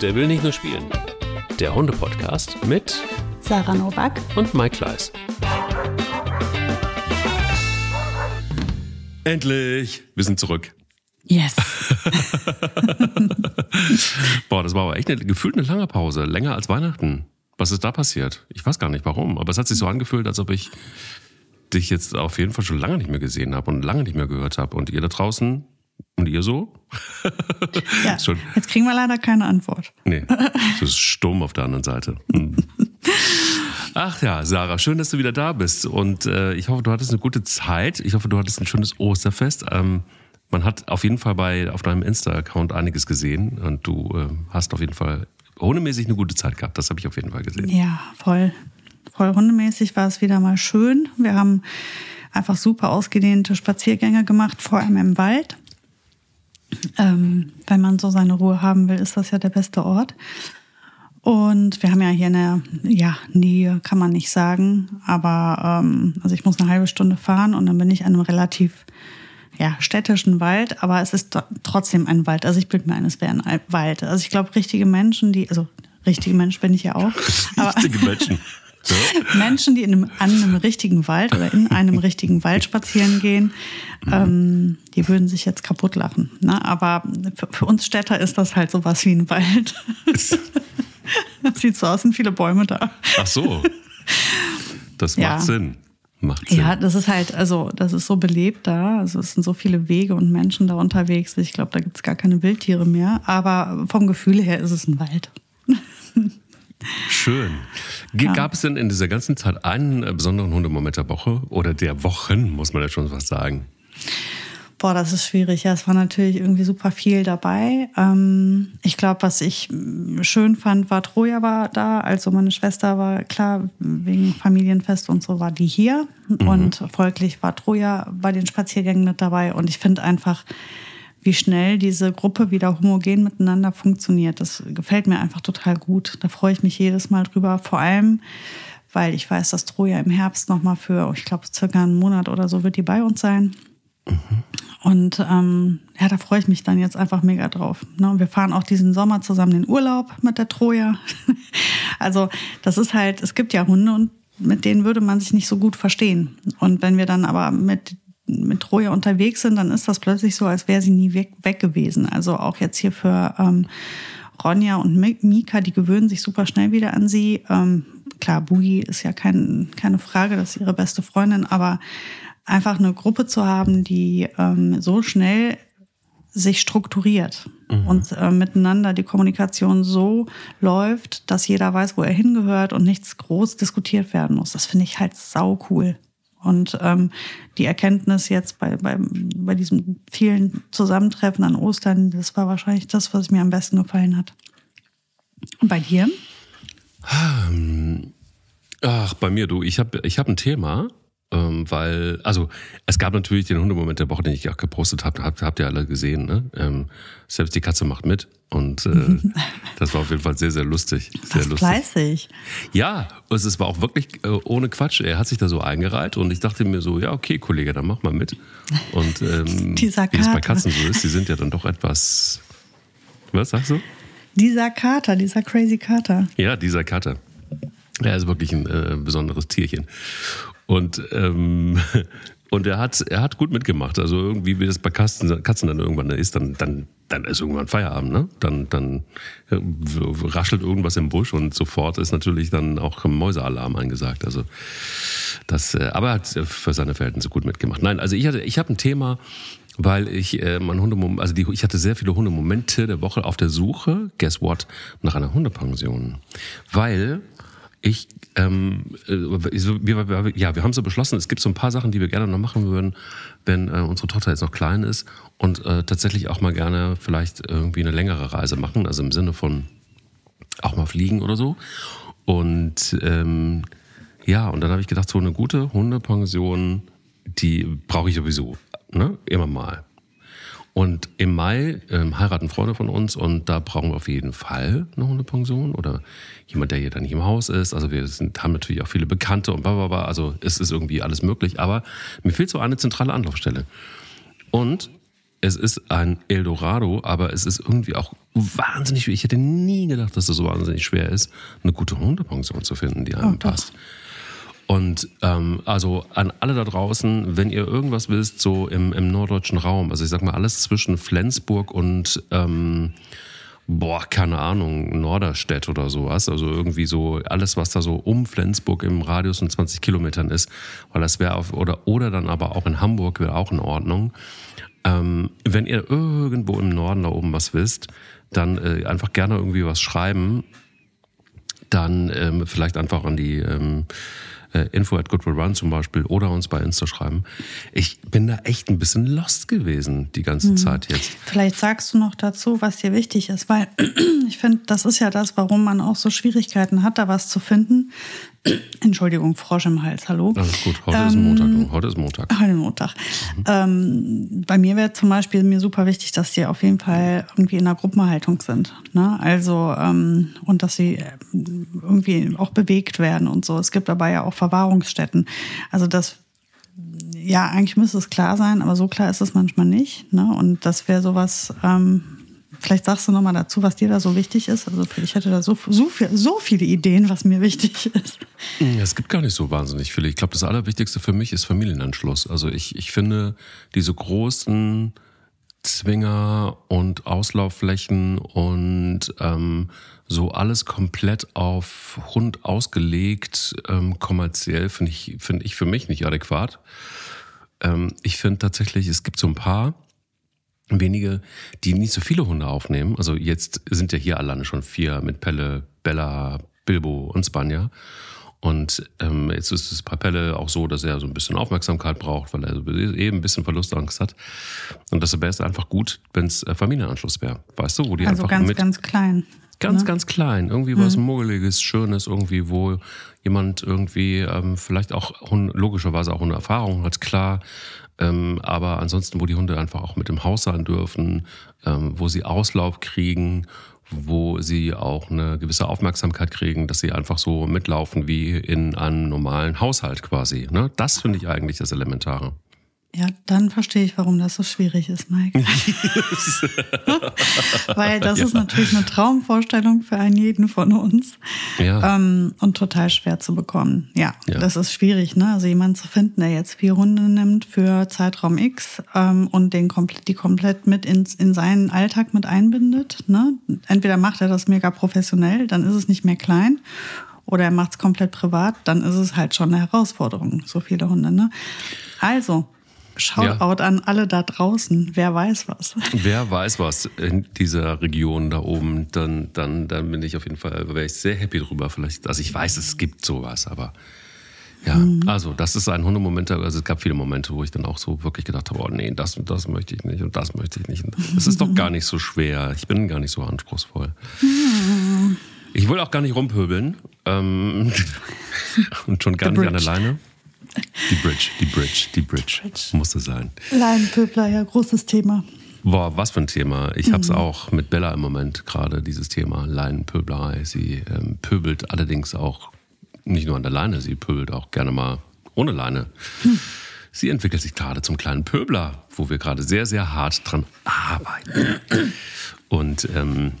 Der will nicht nur spielen. Der Hunde-Podcast mit Sarah Novak und Mike Kleiss. Endlich! Wir sind zurück. Yes. Boah, das war aber echt eine, gefühlt eine lange Pause. Länger als Weihnachten. Was ist da passiert? Ich weiß gar nicht warum, aber es hat sich so angefühlt, als ob ich dich jetzt auf jeden Fall schon lange nicht mehr gesehen habe und lange nicht mehr gehört habe. Und ihr da draußen und ihr so? Ja. Jetzt kriegen wir leider keine Antwort. Nee, das ist stumm auf der anderen Seite. Hm. Ach ja, Sarah, schön, dass du wieder da bist. Und äh, ich hoffe, du hattest eine gute Zeit. Ich hoffe, du hattest ein schönes Osterfest. Ähm, man hat auf jeden Fall bei auf deinem Insta-Account einiges gesehen und du äh, hast auf jeden Fall hundemäßig eine gute Zeit gehabt. Das habe ich auf jeden Fall gesehen. Ja, voll. Voll hundemäßig war es wieder mal schön. Wir haben einfach super ausgedehnte Spaziergänge gemacht, vor allem im Wald. Ähm, wenn man so seine Ruhe haben will, ist das ja der beste Ort. Und wir haben ja hier eine ja, Nähe, kann man nicht sagen. Aber ähm, also ich muss eine halbe Stunde fahren und dann bin ich an einem relativ ja, städtischen Wald, aber es ist trotzdem ein Wald. Also ich bilde mir ein, es wäre ein Wald. Also ich glaube, richtige Menschen, die, also richtige Mensch bin ich ja auch. Richtige Menschen. Menschen, die in einem, an einem richtigen Wald oder in einem richtigen Wald spazieren gehen, mhm. ähm, die würden sich jetzt kaputt lachen. Ne? Aber für, für, uns Städter ist das halt sowas wie ein Wald. sieht so aus, sind viele Bäume da. Ach so. Das macht ja. Sinn. Macht Sinn. Ja, das ist halt, also das ist so belebt da. Also es sind so viele Wege und Menschen da unterwegs. Ich glaube, da gibt es gar keine Wildtiere mehr. Aber vom Gefühl her ist es ein Wald. Schön. Ja. Gab es denn in dieser ganzen Zeit einen äh, besonderen Hundemoment der Woche oder der Wochen, muss man ja schon was sagen? Boah, das ist schwierig. Ja, es war natürlich irgendwie super viel dabei. Ähm, ich glaube, was ich schön fand, war Troja war da. Also meine Schwester war klar, wegen Familienfest und so war die hier. Mhm. Und folglich war Troja bei den Spaziergängen mit dabei. Und ich finde einfach, wie schnell diese Gruppe wieder homogen miteinander funktioniert. Das gefällt mir einfach total gut. Da freue ich mich jedes Mal drüber. Vor allem, weil ich weiß, dass Troja im Herbst nochmal für, ich glaube, circa einen Monat oder so wird die bei uns sein. Mhm. Und ähm, ja, da freue ich mich dann jetzt einfach mega drauf. Ne? Wir fahren auch diesen Sommer zusammen in Urlaub mit der Troja. also das ist halt, es gibt ja Hunde und mit denen würde man sich nicht so gut verstehen. Und wenn wir dann aber mit mit Troja unterwegs sind, dann ist das plötzlich so, als wäre sie nie weg, weg gewesen. Also auch jetzt hier für ähm, Ronja und Mika, die gewöhnen sich super schnell wieder an sie. Ähm, klar, Boogie ist ja kein, keine Frage, das ist ihre beste Freundin, aber einfach eine Gruppe zu haben, die ähm, so schnell sich strukturiert mhm. und äh, miteinander die Kommunikation so läuft, dass jeder weiß, wo er hingehört und nichts groß diskutiert werden muss. Das finde ich halt sau cool. Und ähm, die Erkenntnis jetzt bei, bei, bei diesem vielen Zusammentreffen an Ostern, das war wahrscheinlich das, was mir am besten gefallen hat. Und bei dir? Ähm, ach, bei mir, du, ich habe ich hab ein Thema, ähm, weil, also es gab natürlich den Hundemoment der Woche, den ich auch gepostet habe, habt, habt ihr alle gesehen, ne? Ähm, selbst die Katze macht mit und äh, das war auf jeden Fall sehr, sehr lustig. Sehr lustig. fleißig. Ja, also es war auch wirklich äh, ohne Quatsch. Er hat sich da so eingereiht und ich dachte mir so, ja, okay, Kollege, dann mach mal mit. Und ähm, wie es bei Katzen so ist, die sind ja dann doch etwas. Was sagst du? Dieser Kater, dieser crazy Kater. Ja, dieser Kater. Er ist wirklich ein äh, besonderes Tierchen. Und, ähm, und er hat, er hat gut mitgemacht. Also irgendwie, wie das bei Katzen, Katzen dann irgendwann ist, dann, dann, dann ist irgendwann Feierabend, ne? Dann, dann äh, raschelt irgendwas im Busch und sofort ist natürlich dann auch Mäusealarm eingesagt. Also das, äh, aber er hat für seine Verhältnisse gut mitgemacht. Nein, also ich hatte, ich habe ein Thema, weil ich äh, mein Hundemoment, also die, ich hatte sehr viele Hundemomente der Woche auf der Suche, guess what, nach einer Hundepension. Weil ich, ähm, äh, wir, ja, wir haben so beschlossen, es gibt so ein paar Sachen, die wir gerne noch machen würden, wenn äh, unsere Tochter jetzt noch klein ist und äh, tatsächlich auch mal gerne vielleicht irgendwie eine längere Reise machen, also im Sinne von auch mal fliegen oder so. Und ähm, ja, und dann habe ich gedacht, so eine gute Hundepension, die brauche ich sowieso, ne? Immer mal. Und im Mai ähm, heiraten Freunde von uns und da brauchen wir auf jeden Fall eine Hundepension oder jemand, der hier dann nicht im Haus ist. Also wir sind, haben natürlich auch viele Bekannte und bla bla bla. Also es ist irgendwie alles möglich, aber mir fehlt so eine zentrale Anlaufstelle. Und es ist ein Eldorado, aber es ist irgendwie auch wahnsinnig schwer. Ich hätte nie gedacht, dass das so wahnsinnig schwer ist, eine gute Hundepension zu finden, die einem oh, passt. Und ähm, also an alle da draußen, wenn ihr irgendwas wisst, so im, im norddeutschen Raum, also ich sag mal alles zwischen Flensburg und ähm, boah, keine Ahnung, Norderstedt oder sowas. Also irgendwie so alles, was da so um Flensburg im Radius von 20 Kilometern ist, weil das wäre auf, oder, oder dann aber auch in Hamburg wäre auch in Ordnung. Ähm, wenn ihr irgendwo im Norden da oben was wisst, dann äh, einfach gerne irgendwie was schreiben. Dann ähm, vielleicht einfach an die ähm, äh, info at Good Run zum Beispiel oder uns bei Insta schreiben. Ich bin da echt ein bisschen lost gewesen die ganze mhm. Zeit jetzt. Vielleicht sagst du noch dazu, was dir wichtig ist, weil ich finde, das ist ja das, warum man auch so Schwierigkeiten hat, da was zu finden, Entschuldigung, Frosch im Hals, hallo. Alles gut, heute ähm, ist Montag. Heute ist Montag. Heute Montag. Mhm. Ähm, bei mir wäre zum Beispiel mir super wichtig, dass die auf jeden Fall irgendwie in einer Gruppenhaltung sind. Ne? Also, ähm, und dass sie äh, irgendwie auch bewegt werden und so. Es gibt dabei ja auch Verwahrungsstätten. Also das ja, eigentlich müsste es klar sein, aber so klar ist es manchmal nicht. Ne? Und das wäre sowas, ähm, Vielleicht sagst du nochmal dazu, was dir da so wichtig ist. Also ich hätte da so, so, viel, so viele Ideen, was mir wichtig ist. Es gibt gar nicht so wahnsinnig viele. Ich glaube, das Allerwichtigste für mich ist Familienanschluss. Also ich, ich finde diese großen Zwinger und Auslaufflächen und ähm, so alles komplett auf Hund ausgelegt, ähm, kommerziell finde ich, finde ich für mich nicht adäquat. Ähm, ich finde tatsächlich, es gibt so ein paar, wenige, die nicht so viele Hunde aufnehmen. Also jetzt sind ja hier alleine schon vier mit Pelle, Bella, Bilbo und Spanja. Und ähm, jetzt ist es bei Pelle auch so, dass er so ein bisschen Aufmerksamkeit braucht, weil er eben ein bisschen Verlustangst hat. Und das wäre es einfach gut, wenn es äh, Familienanschluss wäre. Weißt du, wo die also einfach ganz, mit ganz klein. Ganz, ne? ganz klein. Irgendwie was hm. Muggeliges, Schönes, irgendwie, wo jemand irgendwie ähm, vielleicht auch logischerweise auch eine Erfahrung hat, klar, ähm, aber ansonsten, wo die Hunde einfach auch mit im Haus sein dürfen, ähm, wo sie Auslauf kriegen, wo sie auch eine gewisse Aufmerksamkeit kriegen, dass sie einfach so mitlaufen wie in einem normalen Haushalt quasi. Ne? Das finde ich eigentlich das Elementare. Ja, dann verstehe ich, warum das so schwierig ist, Mike. Weil das ja. ist natürlich eine Traumvorstellung für einen jeden von uns. Ja. Ähm, und total schwer zu bekommen. Ja, ja, das ist schwierig, ne? Also jemanden zu finden, der jetzt vier Hunde nimmt für Zeitraum X ähm, und den komplett, die komplett mit ins, in seinen Alltag mit einbindet. Ne? Entweder macht er das mega professionell, dann ist es nicht mehr klein oder er macht es komplett privat, dann ist es halt schon eine Herausforderung, so viele Hunde. Ne? Also, Shoutout ja. an alle da draußen. Wer weiß was. Wer weiß was in dieser Region da oben, dann, dann, dann bin ich auf jeden Fall, wäre ich sehr happy drüber. Vielleicht, also ich weiß, es gibt sowas, aber ja, mhm. also das ist ein Hundemoment, also es gab viele Momente, wo ich dann auch so wirklich gedacht habe, oh nee, das und das möchte ich nicht und das möchte ich nicht. Es ist doch gar nicht so schwer. Ich bin gar nicht so anspruchsvoll. Mhm. Ich will auch gar nicht rumpöbeln ähm, und schon gar The nicht Bridge. an der Leine. Die Bridge, die Bridge, die Bridge. Bridge. Musste sein. Leinenpöbler, ja, großes Thema. Boah, was für ein Thema. Ich mhm. habe es auch mit Bella im Moment gerade, dieses Thema Leinenpöblerei. Sie ähm, pöbelt allerdings auch nicht nur an der Leine, sie pöbelt auch gerne mal ohne Leine. Hm. Sie entwickelt sich gerade zum kleinen Pöbler, wo wir gerade sehr, sehr hart dran arbeiten. Und ähm,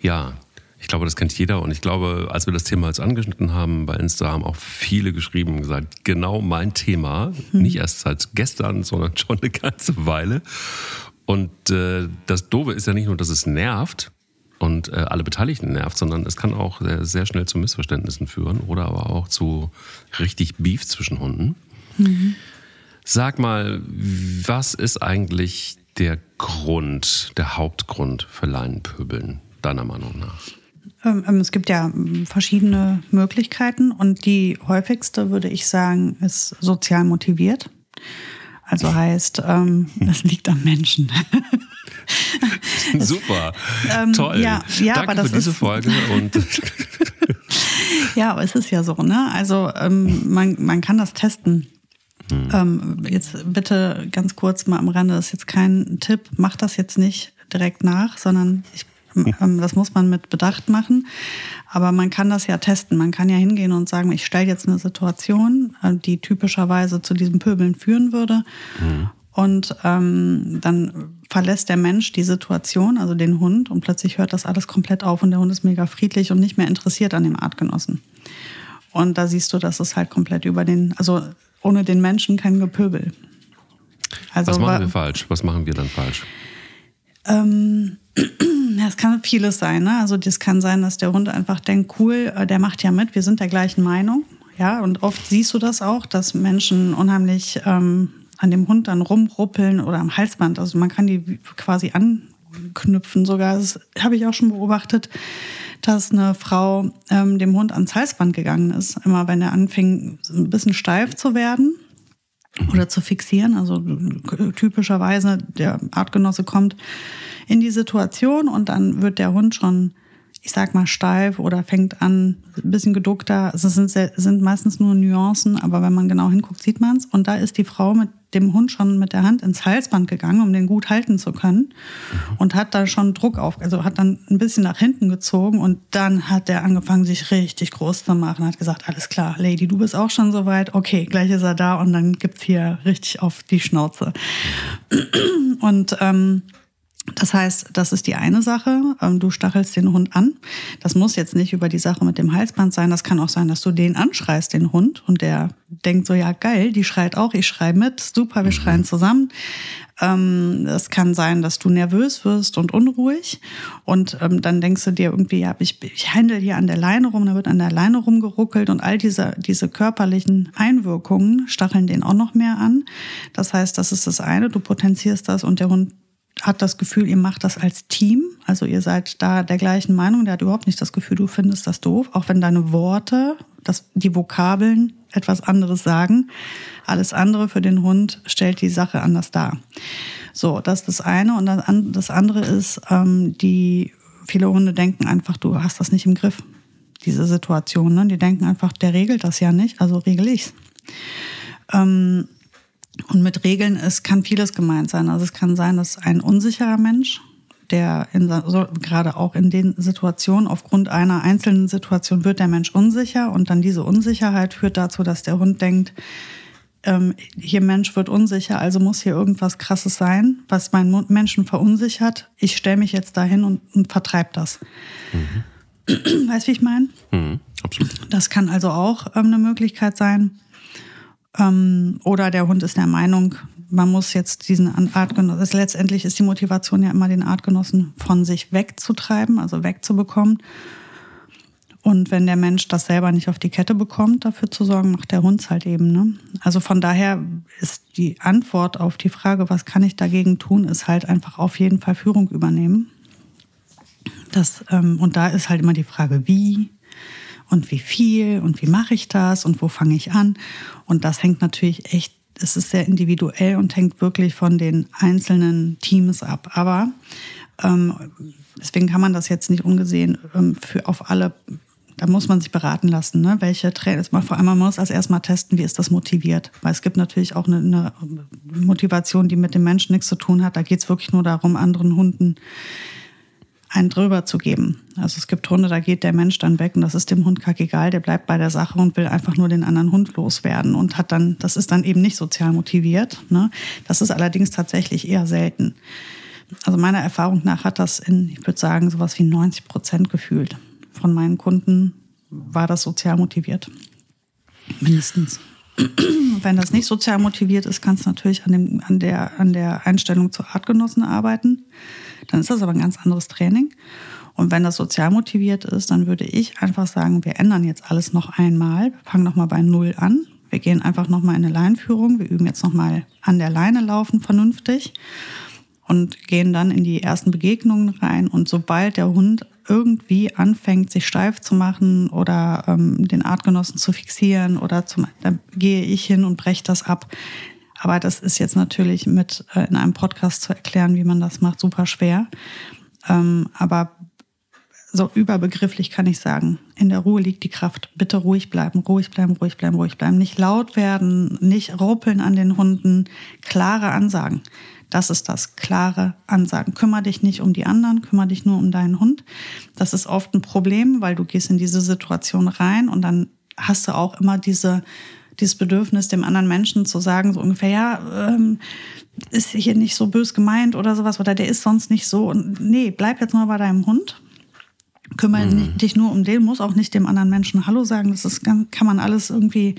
ja, ich glaube, das kennt jeder. Und ich glaube, als wir das Thema jetzt angeschnitten haben bei Insta, haben auch viele geschrieben und gesagt, genau mein Thema. Hm. Nicht erst seit gestern, sondern schon eine ganze Weile. Und äh, das Doofe ist ja nicht nur, dass es nervt und äh, alle Beteiligten nervt, sondern es kann auch sehr, sehr, schnell zu Missverständnissen führen oder aber auch zu richtig Beef zwischen Hunden. Mhm. Sag mal, was ist eigentlich der Grund, der Hauptgrund für Leinenpöbeln, deiner Meinung nach? Ähm, ähm, es gibt ja ähm, verschiedene Möglichkeiten und die häufigste, würde ich sagen, ist sozial motiviert. Also heißt, ähm, es liegt am Menschen. Super, ähm, toll. Ja, ja, Danke aber das für diese ist, Folge. Und ja, aber es ist ja so, ne? Also ähm, man, man kann das testen. Hm. Jetzt bitte ganz kurz mal am Rande, das ist jetzt kein Tipp, mach das jetzt nicht direkt nach, sondern ich das muss man mit Bedacht machen. Aber man kann das ja testen. Man kann ja hingehen und sagen, ich stelle jetzt eine Situation, äh, die typischerweise zu diesem Pöbeln führen würde. Mhm. Und ähm, dann verlässt der Mensch die Situation, also den Hund, und plötzlich hört das alles komplett auf und der Hund ist mega friedlich und nicht mehr interessiert an dem Artgenossen. Und da siehst du, dass es halt komplett über den, also ohne den Menschen kein Gepöbel. Also, Was machen wir falsch? Was machen wir dann falsch? Ähm, es kann vieles sein. Ne? Also das kann sein, dass der Hund einfach denkt, cool, äh, der macht ja mit, wir sind der gleichen Meinung. Ja, und oft siehst du das auch, dass Menschen unheimlich ähm, an dem Hund dann rumruppeln oder am Halsband. Also man kann die quasi anknüpfen sogar. Das habe ich auch schon beobachtet, dass eine Frau ähm, dem Hund ans Halsband gegangen ist. Immer wenn er anfing, ein bisschen steif zu werden oder zu fixieren. Also typischerweise der Artgenosse kommt in die Situation und dann wird der Hund schon, ich sag mal, steif oder fängt an, ein bisschen geduckter. Also es sind, sind meistens nur Nuancen, aber wenn man genau hinguckt, sieht man es. Und da ist die Frau mit dem Hund schon mit der Hand ins Halsband gegangen, um den gut halten zu können. Und hat da schon Druck auf, also hat dann ein bisschen nach hinten gezogen und dann hat er angefangen, sich richtig groß zu machen. Hat gesagt, alles klar, Lady, du bist auch schon soweit. Okay, gleich ist er da und dann gibt's hier richtig auf die Schnauze. Und ähm, das heißt, das ist die eine Sache. Ähm, du stachelst den Hund an. Das muss jetzt nicht über die Sache mit dem Halsband sein. Das kann auch sein, dass du den anschreist, den Hund, und der denkt so, ja geil, die schreit auch, ich schrei mit, super, wir schreien zusammen. Ähm, es kann sein, dass du nervös wirst und unruhig. Und ähm, dann denkst du dir irgendwie, ja, ich, ich handle hier an der Leine rum, da wird an der Leine rumgeruckelt und all diese, diese körperlichen Einwirkungen stacheln den auch noch mehr an. Das heißt, das ist das eine, du potenzierst das und der Hund hat das Gefühl, ihr macht das als Team. Also ihr seid da der gleichen Meinung. Der hat überhaupt nicht das Gefühl, du findest das doof. Auch wenn deine Worte, das, die Vokabeln etwas anderes sagen. Alles andere für den Hund stellt die Sache anders dar. So, das ist das eine. Und das andere ist, ähm, die viele Hunde denken einfach, du hast das nicht im Griff. Diese Situation. Ne? Die denken einfach, der regelt das ja nicht, also regel ich's. Ähm, und mit Regeln, es kann vieles gemeint sein. Also es kann sein, dass ein unsicherer Mensch, der in, so, gerade auch in den Situationen, aufgrund einer einzelnen Situation wird der Mensch unsicher und dann diese Unsicherheit führt dazu, dass der Hund denkt, ähm, hier Mensch wird unsicher, also muss hier irgendwas Krasses sein, was meinen Menschen verunsichert. Ich stelle mich jetzt dahin und, und vertreibe das. Mhm. Weißt du, wie ich meine? Mhm, absolut. Das kann also auch ähm, eine Möglichkeit sein. Ähm, oder der Hund ist der Meinung, man muss jetzt diesen Artgenossen, letztendlich ist die Motivation ja immer, den Artgenossen von sich wegzutreiben, also wegzubekommen. Und wenn der Mensch das selber nicht auf die Kette bekommt, dafür zu sorgen, macht der Hund es halt eben. Ne? Also von daher ist die Antwort auf die Frage, was kann ich dagegen tun, ist halt einfach auf jeden Fall Führung übernehmen. Das, ähm, und da ist halt immer die Frage, wie, und wie viel und wie mache ich das und wo fange ich an. Und das hängt natürlich echt, es ist sehr individuell und hängt wirklich von den einzelnen Teams ab. Aber ähm, deswegen kann man das jetzt nicht ungesehen ähm, für auf alle da muss man sich beraten lassen, ne? welche Trainer, vor allem man muss als erstmal testen, wie ist das motiviert. Weil es gibt natürlich auch eine, eine Motivation, die mit dem Menschen nichts zu tun hat. Da geht es wirklich nur darum, anderen Hunden einen drüber zu geben. Also es gibt Hunde, da geht der Mensch dann weg und das ist dem Hund kackegal, der bleibt bei der Sache und will einfach nur den anderen Hund loswerden und hat dann, das ist dann eben nicht sozial motiviert. Ne? Das ist allerdings tatsächlich eher selten. Also meiner Erfahrung nach hat das in, ich würde sagen, sowas wie 90 Prozent gefühlt von meinen Kunden war das sozial motiviert. Mindestens. Wenn das nicht sozial motiviert ist, kannst du natürlich an, dem, an, der, an der Einstellung zu Artgenossen arbeiten. Dann ist das aber ein ganz anderes Training. Und wenn das sozial motiviert ist, dann würde ich einfach sagen, wir ändern jetzt alles noch einmal. Wir fangen nochmal bei Null an. Wir gehen einfach nochmal in eine Leinführung. Wir üben jetzt nochmal an der Leine laufen vernünftig und gehen dann in die ersten Begegnungen rein. Und sobald der Hund irgendwie anfängt, sich steif zu machen oder ähm, den Artgenossen zu fixieren oder zum, dann gehe ich hin und breche das ab. Aber das ist jetzt natürlich mit äh, in einem Podcast zu erklären, wie man das macht, super schwer. Ähm, aber so überbegrifflich kann ich sagen, in der Ruhe liegt die Kraft. Bitte ruhig bleiben, ruhig bleiben, ruhig bleiben, ruhig bleiben. Nicht laut werden, nicht ruppeln an den Hunden. Klare Ansagen. Das ist das, klare Ansagen. Kümmer dich nicht um die anderen, kümmer dich nur um deinen Hund. Das ist oft ein Problem, weil du gehst in diese Situation rein und dann hast du auch immer diese dieses Bedürfnis, dem anderen Menschen zu sagen, so ungefähr, ja, ähm, ist hier nicht so bös gemeint oder sowas oder der ist sonst nicht so. Und nee, bleib jetzt mal bei deinem Hund. Kümmere mhm. dich nur um den, muss auch nicht dem anderen Menschen Hallo sagen. Das ist, kann man alles irgendwie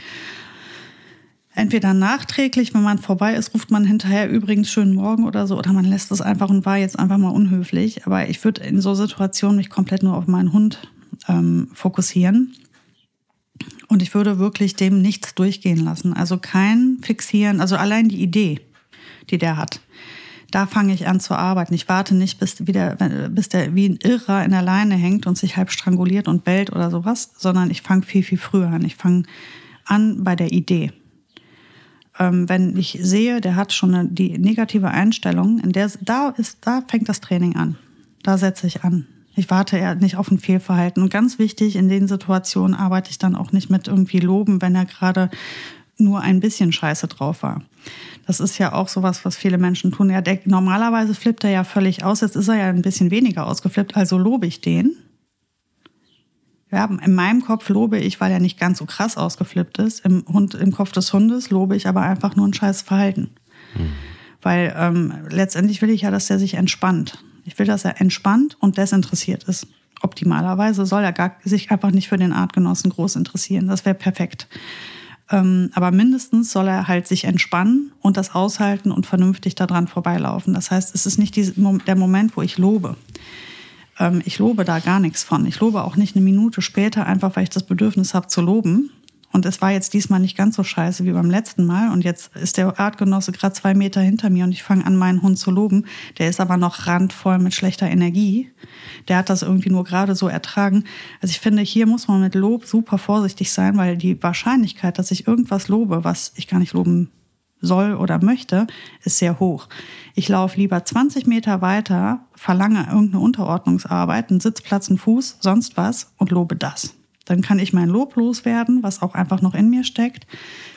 entweder nachträglich, wenn man vorbei ist, ruft man hinterher übrigens schönen Morgen oder so, oder man lässt es einfach und war jetzt einfach mal unhöflich. Aber ich würde in so Situationen mich komplett nur auf meinen Hund ähm, fokussieren. Und ich würde wirklich dem nichts durchgehen lassen. Also kein Fixieren, also allein die Idee, die der hat. Da fange ich an zu arbeiten. Ich warte nicht, bis, wieder, bis der wie ein Irrer in der Leine hängt und sich halb stranguliert und bellt oder sowas, sondern ich fange viel, viel früher an. Ich fange an bei der Idee ähm, wenn ich sehe, der hat schon eine, die negative Einstellung, in der da ist, da fängt das Training an. Da setze ich an. Ich warte eher nicht auf ein Fehlverhalten. Und ganz wichtig, in den Situationen arbeite ich dann auch nicht mit irgendwie Loben, wenn er gerade nur ein bisschen scheiße drauf war. Das ist ja auch sowas, was viele Menschen tun. Ja, der, normalerweise flippt er ja völlig aus. Jetzt ist er ja ein bisschen weniger ausgeflippt, also lobe ich den. Ja, in meinem Kopf lobe ich, weil er nicht ganz so krass ausgeflippt ist. Im, Hund, im Kopf des Hundes lobe ich aber einfach nur ein scheiß Verhalten. Mhm. Weil ähm, letztendlich will ich ja, dass er sich entspannt. Ich will, dass er entspannt und desinteressiert ist. Optimalerweise soll er gar, sich einfach nicht für den Artgenossen groß interessieren. Das wäre perfekt. Ähm, aber mindestens soll er halt sich entspannen und das aushalten und vernünftig daran vorbeilaufen. Das heißt, es ist nicht die, der Moment, wo ich lobe ähm, ich lobe da gar nichts von. Ich lobe auch nicht eine Minute später, einfach weil ich das Bedürfnis habe zu loben. Und es war jetzt diesmal nicht ganz so scheiße wie beim letzten Mal. Und jetzt ist der Artgenosse gerade zwei Meter hinter mir und ich fange an, meinen Hund zu loben. Der ist aber noch randvoll mit schlechter Energie. Der hat das irgendwie nur gerade so ertragen. Also ich finde, hier muss man mit Lob super vorsichtig sein, weil die Wahrscheinlichkeit, dass ich irgendwas lobe, was ich gar nicht loben soll oder möchte, ist sehr hoch. Ich laufe lieber 20 Meter weiter, verlange irgendeine Unterordnungsarbeit, einen Sitzplatz, einen Fuß, sonst was und lobe das. Dann kann ich mein Lob loswerden, was auch einfach noch in mir steckt.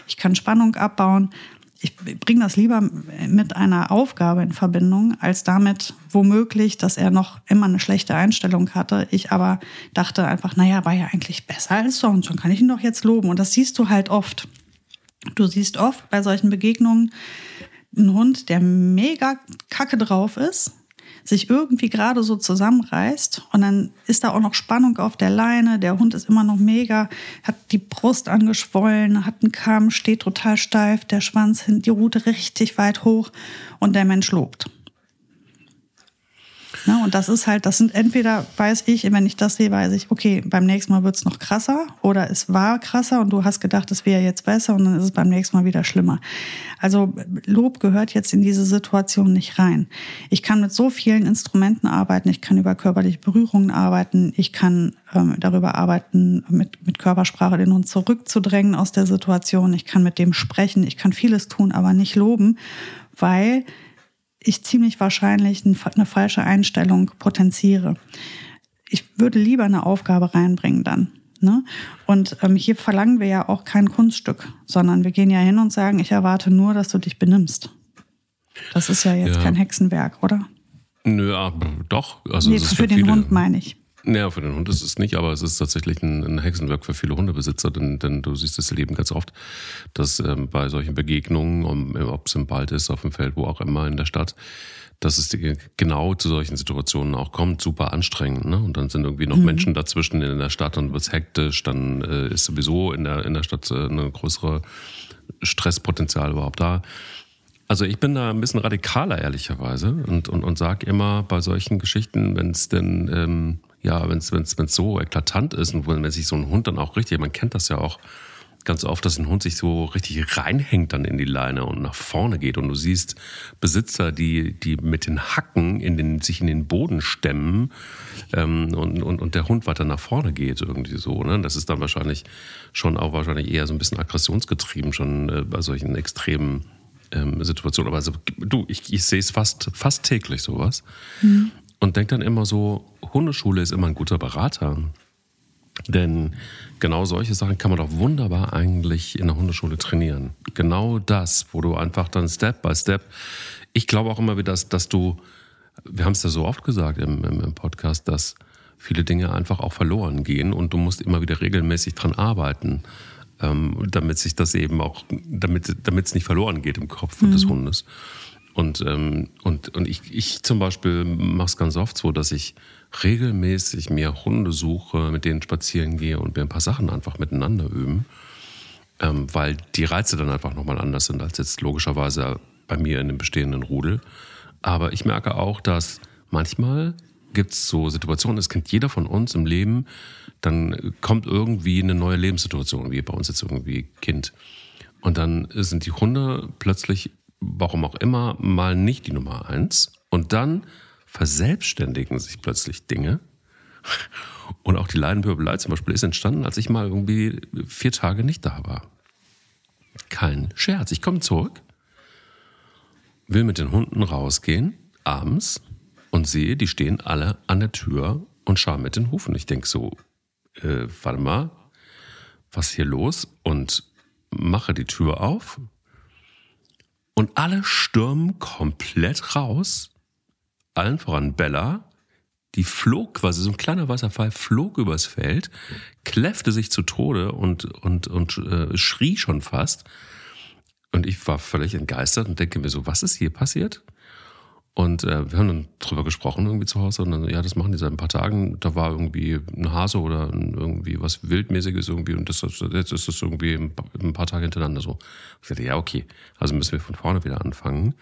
Ich kann Spannung abbauen. Ich bringe das lieber mit einer Aufgabe in Verbindung, als damit womöglich, dass er noch immer eine schlechte Einstellung hatte. Ich aber dachte einfach, naja, war ja eigentlich besser als sonst. Schon kann ich ihn doch jetzt loben. Und das siehst du halt oft. Du siehst oft bei solchen Begegnungen einen Hund, der mega kacke drauf ist, sich irgendwie gerade so zusammenreißt und dann ist da auch noch Spannung auf der Leine. Der Hund ist immer noch mega, hat die Brust angeschwollen, hat einen Kamm, steht total steif, der Schwanz, die Rute richtig weit hoch und der Mensch lobt. Ne? Und das ist halt, das sind entweder, weiß ich, wenn ich das sehe, weiß ich, okay, beim nächsten Mal wird es noch krasser oder es war krasser und du hast gedacht, es wäre jetzt besser und dann ist es beim nächsten Mal wieder schlimmer. Also Lob gehört jetzt in diese Situation nicht rein. Ich kann mit so vielen Instrumenten arbeiten, ich kann über körperliche Berührungen arbeiten, ich kann ähm, darüber arbeiten, mit, mit Körpersprache den Hund zurückzudrängen aus der Situation, ich kann mit dem sprechen, ich kann vieles tun, aber nicht loben, weil ich ziemlich wahrscheinlich eine falsche Einstellung potenziere. Ich würde lieber eine Aufgabe reinbringen dann. Ne? Und ähm, hier verlangen wir ja auch kein Kunststück, sondern wir gehen ja hin und sagen, ich erwarte nur, dass du dich benimmst. Das ist ja jetzt ja. kein Hexenwerk, oder? Nö, ja, doch. Also nee, für, für den Hund meine ich. Naja, für den Hund ist es nicht, aber es ist tatsächlich ein, ein Hexenwerk für viele Hundebesitzer, denn, denn du siehst das Leben ganz oft, dass ähm, bei solchen Begegnungen, um, ob es im Wald ist, auf dem Feld, wo auch immer in der Stadt, dass es genau zu solchen Situationen auch kommt, super anstrengend. Ne? Und dann sind irgendwie noch mhm. Menschen dazwischen in der Stadt und wird's hektisch, dann äh, ist sowieso in der, in der Stadt äh, eine größere Stresspotenzial überhaupt da. Also ich bin da ein bisschen radikaler, ehrlicherweise, und, und, und sage immer bei solchen Geschichten, wenn es denn ähm, ja, wenn es wenn's, wenn's so eklatant ist und wenn sich so ein Hund dann auch richtig, man kennt das ja auch ganz oft, dass ein Hund sich so richtig reinhängt dann in die Leine und nach vorne geht und du siehst Besitzer, die, die mit den Hacken in den, sich in den Boden stemmen ähm, und, und, und der Hund weiter nach vorne geht irgendwie so. Ne? Das ist dann wahrscheinlich schon auch wahrscheinlich eher so ein bisschen aggressionsgetrieben schon äh, bei solchen extremen ähm, Situationen. Aber also, du, ich, ich sehe es fast, fast täglich sowas. Mhm und denke dann immer so, Hundeschule ist immer ein guter Berater. Denn genau solche Sachen kann man doch wunderbar eigentlich in der Hundeschule trainieren. Genau das, wo du einfach dann Step by Step. Ich glaube auch immer wieder, dass, dass du, wir haben es ja so oft gesagt im, im, im Podcast, dass viele Dinge einfach auch verloren gehen und du musst immer wieder regelmäßig dran arbeiten, ähm, damit sich das eben auch, damit damit es nicht verloren geht im Kopf mhm. des Hundes. Und, ähm, und, und ich, ich zum Beispiel mache es ganz oft so, dass ich regelmäßig mir Hunde suche, mit denen spazieren gehe und mir ein paar Sachen einfach miteinander üben, ähm, weil die Reize dann einfach nochmal anders sind als jetzt logischerweise bei mir in dem bestehenden Rudel. Aber ich merke auch, dass manchmal gibt es so Situationen, das kennt jeder von uns im Leben, dann kommt irgendwie eine neue Lebenssituation, wie bei uns jetzt irgendwie Kind. Und dann sind die Hunde plötzlich, warum auch immer, mal nicht die Nummer eins. Und dann verselbstständigen sich plötzlich Dinge. Und auch die Leidenpöbelei zum Beispiel ist entstanden, als ich mal irgendwie vier Tage nicht da war. Kein Scherz. Ich komme zurück, will mit den Hunden rausgehen, abends, und sehe, die stehen alle an der Tür und schauen mit den Hufen. Ich denke so, äh, warte mal, was ist hier los? Und mache die Tür auf und alle stürmen komplett raus. Allen voran Bella, die flog quasi, so ein kleiner Wasserfall flog übers Feld, kläffte sich zu Tode und, und, und äh, schrie schon fast. Und ich war völlig entgeistert und denke mir so, was ist hier passiert? Und äh, wir haben dann drüber gesprochen irgendwie zu Hause und dann, ja, das machen die seit ein paar Tagen. Da war irgendwie ein Hase oder irgendwie was Wildmäßiges irgendwie und das, jetzt ist das irgendwie ein paar Tage hintereinander so. Ich dachte, ja, okay, also müssen wir von vorne wieder anfangen.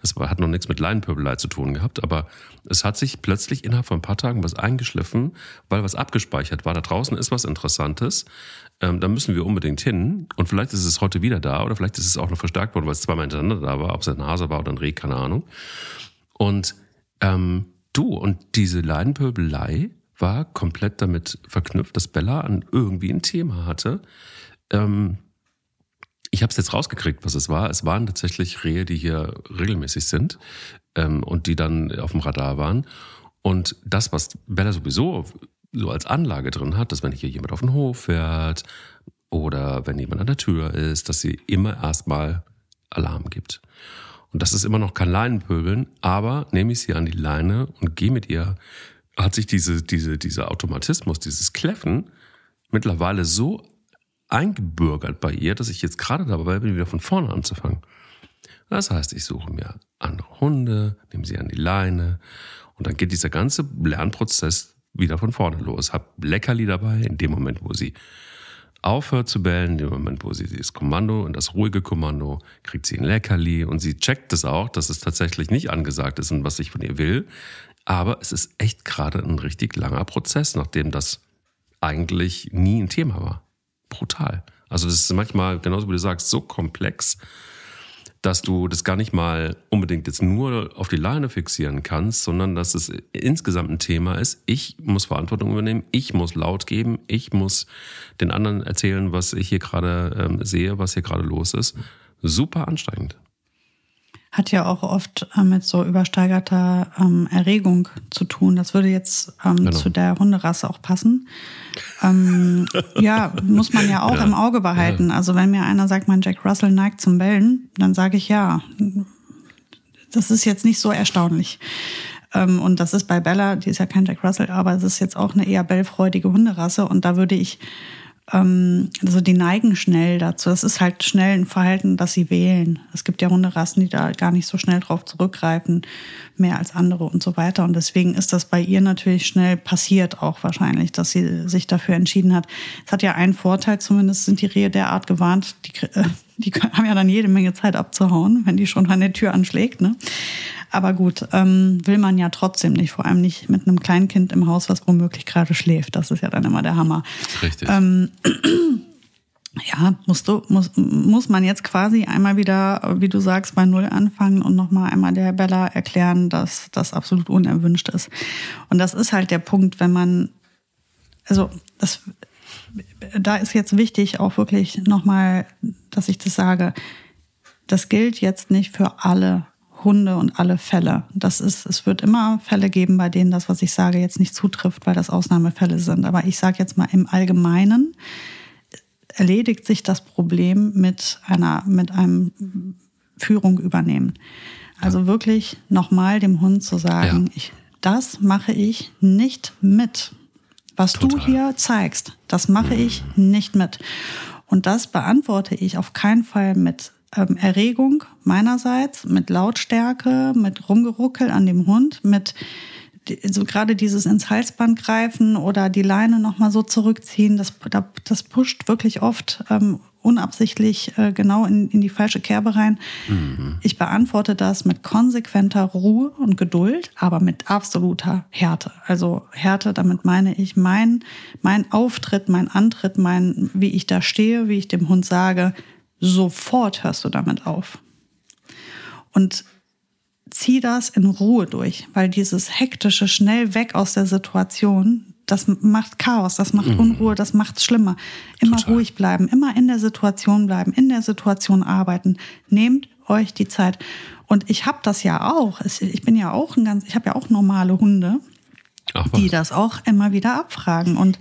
Das hat noch nichts mit Leinenpöbelei zu tun gehabt, aber es hat sich plötzlich innerhalb von ein paar Tagen was eingeschliffen, weil was abgespeichert war. Da draußen ist was Interessantes. Ähm, da müssen wir unbedingt hin. Und vielleicht ist es heute wieder da oder vielleicht ist es auch noch verstärkt worden, weil es zweimal hintereinander da war, ob es ein Hase war oder ein Reh, keine Ahnung. Und ähm, du und diese Leidenpöbelei war komplett damit verknüpft, dass Bella an irgendwie ein Thema hatte. Ähm, ich habe es jetzt rausgekriegt, was es war. Es waren tatsächlich Rehe, die hier regelmäßig sind ähm, und die dann auf dem Radar waren. Und das, was Bella sowieso so als Anlage drin hat, dass wenn hier jemand auf den Hof fährt oder wenn jemand an der Tür ist, dass sie immer erstmal Alarm gibt. Und das ist immer noch kein Leinenpöbeln, aber nehme ich sie an die Leine und gehe mit ihr, hat sich diese, diese, dieser Automatismus, dieses Kläffen mittlerweile so eingebürgert bei ihr, dass ich jetzt gerade dabei bin, wieder von vorne anzufangen. Das heißt, ich suche mir andere Hunde, nehme sie an die Leine und dann geht dieser ganze Lernprozess wieder von vorne los. Hab Leckerli dabei, in dem Moment, wo sie aufhört zu bellen, dem Moment, wo sie das Kommando und das ruhige Kommando, kriegt sie ein Leckerli und sie checkt es auch, dass es tatsächlich nicht angesagt ist und was ich von ihr will. Aber es ist echt gerade ein richtig langer Prozess, nachdem das eigentlich nie ein Thema war. Brutal. Also das ist manchmal, genauso wie du sagst, so komplex, dass du das gar nicht mal unbedingt jetzt nur auf die Leine fixieren kannst, sondern dass es insgesamt ein Thema ist. Ich muss Verantwortung übernehmen, ich muss laut geben, ich muss den anderen erzählen, was ich hier gerade ähm, sehe, was hier gerade los ist. Super anstrengend hat ja auch oft äh, mit so übersteigerter ähm, Erregung zu tun. Das würde jetzt ähm, genau. zu der Hunderasse auch passen. Ähm, ja, muss man ja auch ja. im Auge behalten. Ja. Also wenn mir einer sagt, mein Jack Russell neigt zum Bellen, dann sage ich ja. Das ist jetzt nicht so erstaunlich. Ähm, und das ist bei Bella, die ist ja kein Jack Russell, aber es ist jetzt auch eine eher bellfreudige Hunderasse. Und da würde ich also die neigen schnell dazu. Es ist halt schnell ein Verhalten, das sie wählen. Es gibt ja Hunderassen, die da gar nicht so schnell drauf zurückgreifen, mehr als andere und so weiter. Und deswegen ist das bei ihr natürlich schnell passiert auch wahrscheinlich, dass sie sich dafür entschieden hat. Es hat ja einen Vorteil, zumindest sind die Rehe derart gewarnt, die, äh, die haben ja dann jede Menge Zeit abzuhauen, wenn die schon an der Tür anschlägt. Ne? Aber gut, ähm, will man ja trotzdem nicht, vor allem nicht mit einem Kleinkind im Haus, was womöglich gerade schläft. Das ist ja dann immer der Hammer. Richtig. Ähm, ja, musst du, muss, muss man jetzt quasi einmal wieder, wie du sagst, bei Null anfangen und nochmal einmal der Bella erklären, dass das absolut unerwünscht ist. Und das ist halt der Punkt, wenn man, also das, da ist jetzt wichtig auch wirklich nochmal, dass ich das sage, das gilt jetzt nicht für alle Hunde und alle Fälle. Das ist, es wird immer Fälle geben, bei denen das, was ich sage, jetzt nicht zutrifft, weil das Ausnahmefälle sind. Aber ich sage jetzt mal im Allgemeinen erledigt sich das Problem mit einer, mit einem Führung übernehmen. Also wirklich nochmal dem Hund zu sagen, ja. ich, das mache ich nicht mit. Was Total. du hier zeigst, das mache ich nicht mit. Und das beantworte ich auf keinen Fall mit ähm, Erregung meinerseits, mit Lautstärke, mit Rumgeruckel an dem Hund, mit so gerade dieses ins Halsband greifen oder die Leine nochmal so zurückziehen, das, das pusht wirklich oft ähm, unabsichtlich äh, genau in, in die falsche Kerbe rein. Mhm. Ich beantworte das mit konsequenter Ruhe und Geduld, aber mit absoluter Härte. Also Härte, damit meine ich mein, mein Auftritt, mein Antritt, mein, wie ich da stehe, wie ich dem Hund sage, sofort hörst du damit auf. Und zieh das in Ruhe durch, weil dieses hektische, schnell weg aus der Situation, das macht Chaos, das macht mhm. Unruhe, das macht es schlimmer. Immer Total. ruhig bleiben, immer in der Situation bleiben, in der Situation arbeiten. Nehmt euch die Zeit. Und ich habe das ja auch. Ich bin ja auch ein ganz, ich habe ja auch normale Hunde, Ach, die das auch immer wieder abfragen. Und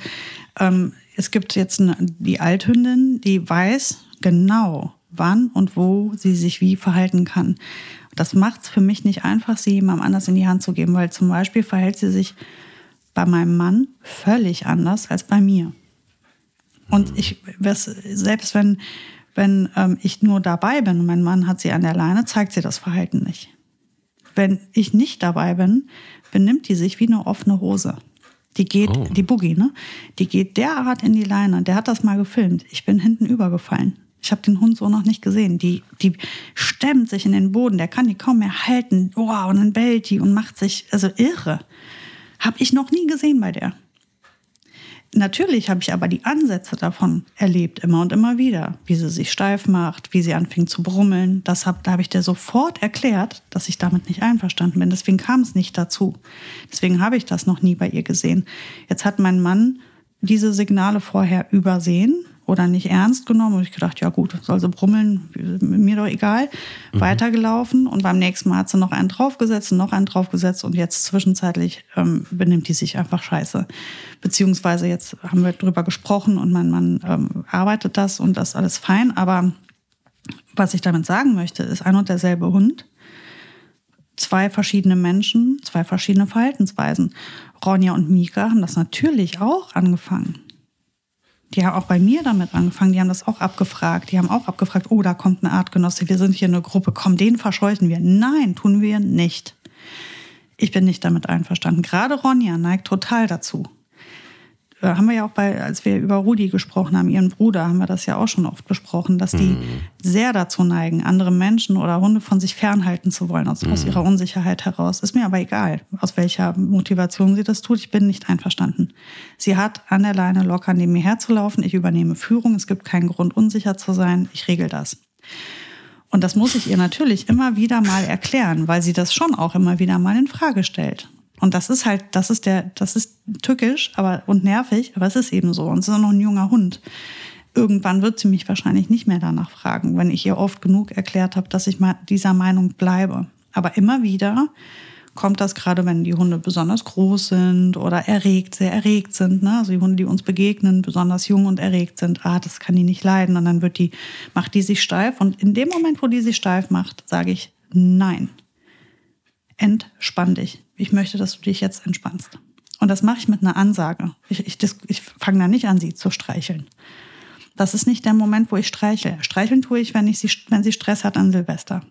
ähm, es gibt jetzt eine, die Althündin, die weiß genau, wann und wo sie sich wie verhalten kann. Das macht es für mich nicht einfach, sie jemandem anders in die Hand zu geben, weil zum Beispiel verhält sie sich bei meinem Mann völlig anders als bei mir. Und ich, selbst wenn, wenn ähm, ich nur dabei bin und mein Mann hat sie an der Leine, zeigt sie das Verhalten nicht. Wenn ich nicht dabei bin, benimmt die sich wie eine offene Hose. Die geht, oh. die Boogie, ne? Die geht derart in die Leine. Der hat das mal gefilmt. Ich bin hinten übergefallen. Ich habe den Hund so noch nicht gesehen. Die, die stemmt sich in den Boden, der kann die kaum mehr halten. Wow, und dann bellt die und macht sich, also irre. Habe ich noch nie gesehen bei der. Natürlich habe ich aber die Ansätze davon erlebt, immer und immer wieder, wie sie sich steif macht, wie sie anfängt zu brummeln. Das hab, da habe ich dir sofort erklärt, dass ich damit nicht einverstanden bin. Deswegen kam es nicht dazu. Deswegen habe ich das noch nie bei ihr gesehen. Jetzt hat mein Mann diese Signale vorher übersehen oder nicht ernst genommen. Und ich gedacht, ja gut, soll sie brummeln, mir doch egal. Mhm. Weitergelaufen und beim nächsten Mal hat sie noch einen draufgesetzt und noch einen draufgesetzt und jetzt zwischenzeitlich ähm, benimmt die sich einfach scheiße. Beziehungsweise jetzt haben wir drüber gesprochen und mein Mann ähm, arbeitet das und das ist alles fein. Aber was ich damit sagen möchte, ist ein und derselbe Hund. Zwei verschiedene Menschen, zwei verschiedene Verhaltensweisen. Ronja und Mika haben das natürlich auch angefangen. Die haben auch bei mir damit angefangen, die haben das auch abgefragt. Die haben auch abgefragt, oh, da kommt ein Artgenosse, wir sind hier eine Gruppe, komm, den verscheuchen wir. Nein, tun wir nicht. Ich bin nicht damit einverstanden. Gerade Ronja neigt total dazu. Äh, haben wir ja auch bei, als wir über Rudi gesprochen haben, ihren Bruder, haben wir das ja auch schon oft besprochen, dass die mhm. sehr dazu neigen, andere Menschen oder Hunde von sich fernhalten zu wollen, aus, mhm. aus ihrer Unsicherheit heraus. Ist mir aber egal, aus welcher Motivation sie das tut. Ich bin nicht einverstanden. Sie hat an der Leine locker neben mir herzulaufen. Ich übernehme Führung. Es gibt keinen Grund, unsicher zu sein. Ich regel das. Und das muss ich ihr natürlich immer wieder mal erklären, weil sie das schon auch immer wieder mal in Frage stellt. Und das ist halt, das ist der, das ist tückisch aber, und nervig, aber es ist eben so. Und es ist auch noch ein junger Hund. Irgendwann wird sie mich wahrscheinlich nicht mehr danach fragen, wenn ich ihr oft genug erklärt habe, dass ich mal dieser Meinung bleibe. Aber immer wieder kommt das gerade, wenn die Hunde besonders groß sind oder erregt, sehr erregt sind. Ne? Also die Hunde, die uns begegnen, besonders jung und erregt sind. Ah, das kann die nicht leiden. Und dann wird die, macht die sich steif. Und in dem Moment, wo die sich steif macht, sage ich, nein, entspann dich. Ich möchte, dass du dich jetzt entspannst. Und das mache ich mit einer Ansage. Ich, ich, ich fange da nicht an, sie zu streicheln. Das ist nicht der Moment, wo ich streichle. Streicheln tue ich, wenn, ich sie, wenn sie Stress hat an Silvester.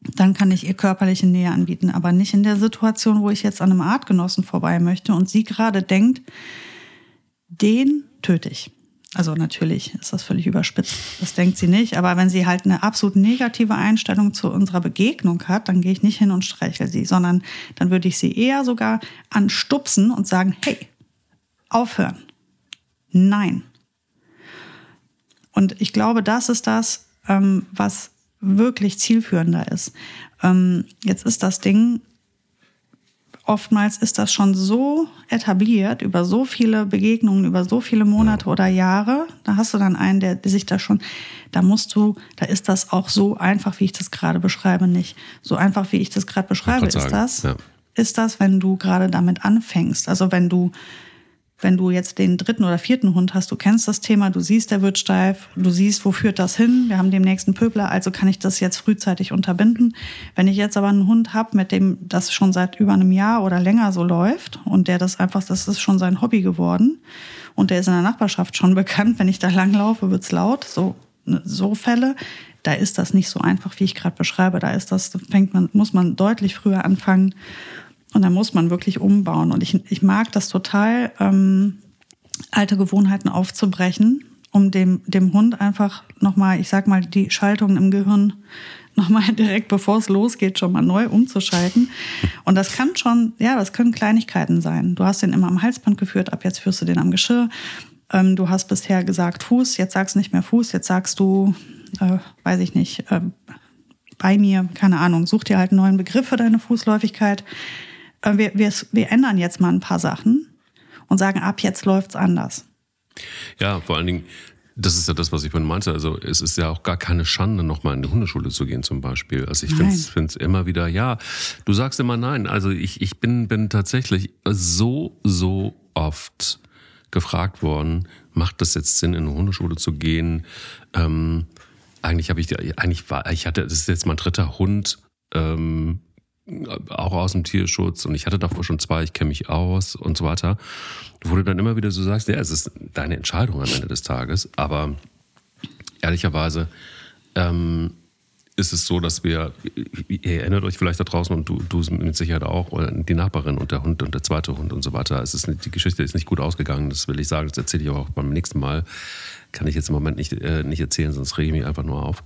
Dann kann ich ihr körperliche Nähe anbieten, aber nicht in der Situation, wo ich jetzt an einem Artgenossen vorbei möchte und sie gerade denkt, den töte ich. Also natürlich ist das völlig überspitzt, das denkt sie nicht. Aber wenn sie halt eine absolut negative Einstellung zu unserer Begegnung hat, dann gehe ich nicht hin und streichel sie, sondern dann würde ich sie eher sogar anstupsen und sagen, hey, aufhören. Nein. Und ich glaube, das ist das, ähm, was wirklich zielführender ist. Ähm, jetzt ist das Ding, oftmals ist das schon so etabliert über so viele Begegnungen, über so viele Monate oder Jahre. Da hast du dann einen, der, sich da schon, da musst du, da ist das auch so einfach, wie ich das gerade beschreibe, nicht. So einfach, wie ich das gerade beschreibe, ist sagen, das, ja. ist das, wenn du gerade damit anfängst. Also wenn du wenn du jetzt den dritten oder vierten Hund hast, du kennst das Thema, du siehst, der wird steif, du siehst, wo führt das hin, wir haben demnächst einen Pöbler, also kann ich das jetzt frühzeitig unterbinden. Wenn ich jetzt aber einen Hund habe, mit dem das schon seit über einem Jahr oder länger so läuft und der das einfach, das ist schon sein Hobby geworden und der ist in der Nachbarschaft schon bekannt, wenn ich da langlaufe, wird's laut, so, so Fälle, da ist das nicht so einfach, wie ich gerade beschreibe. Da ist das, fängt man, muss man deutlich früher anfangen und da muss man wirklich umbauen. Und ich, ich mag das total, ähm, alte Gewohnheiten aufzubrechen, um dem, dem Hund einfach nochmal, ich sag mal, die Schaltungen im Gehirn nochmal direkt, bevor es losgeht, schon mal neu umzuschalten. Und das kann schon, ja, das können Kleinigkeiten sein. Du hast den immer am Halsband geführt, ab jetzt führst du den am Geschirr. Ähm, du hast bisher gesagt Fuß, jetzt sagst du nicht mehr Fuß, jetzt sagst du, äh, weiß ich nicht, äh, bei mir, keine Ahnung, such dir halt einen neuen Begriff für deine Fußläufigkeit. Äh, wir, wir, wir ändern jetzt mal ein paar Sachen und sagen, ab jetzt läuft's anders. Ja, vor allen Dingen, das ist ja das, was ich vorhin meinte. Also es ist ja auch gar keine Schande, nochmal in die Hundeschule zu gehen zum Beispiel. Also ich finde es immer wieder, ja, du sagst immer nein. Also ich, ich bin, bin tatsächlich so, so oft gefragt worden, macht das jetzt Sinn, in eine Hundeschule zu gehen? Ähm, eigentlich habe ich, eigentlich war, ich hatte, das ist jetzt mein dritter Hund, ähm, auch aus dem Tierschutz und ich hatte davor schon zwei, ich kenne mich aus und so weiter. Wo du dann immer wieder so sagst, ja, es ist deine Entscheidung am Ende des Tages, aber ehrlicherweise ähm, ist es so, dass wir, ihr erinnert euch vielleicht da draußen und du, du mit Sicherheit auch, die Nachbarin und der Hund und der zweite Hund und so weiter. Es ist, die Geschichte ist nicht gut ausgegangen, das will ich sagen, das erzähle ich auch beim nächsten Mal. Kann ich jetzt im Moment nicht, äh, nicht erzählen, sonst rege ich mich einfach nur auf.